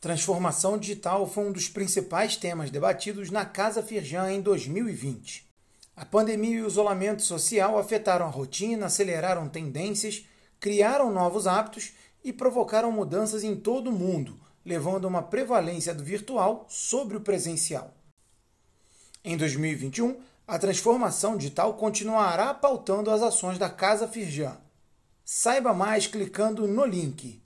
Transformação digital foi um dos principais temas debatidos na Casa Firjan em 2020. A pandemia e o isolamento social afetaram a rotina, aceleraram tendências, criaram novos hábitos e provocaram mudanças em todo o mundo, levando a uma prevalência do virtual sobre o presencial. Em 2021, a transformação digital continuará pautando as ações da Casa Firjan. Saiba mais clicando no link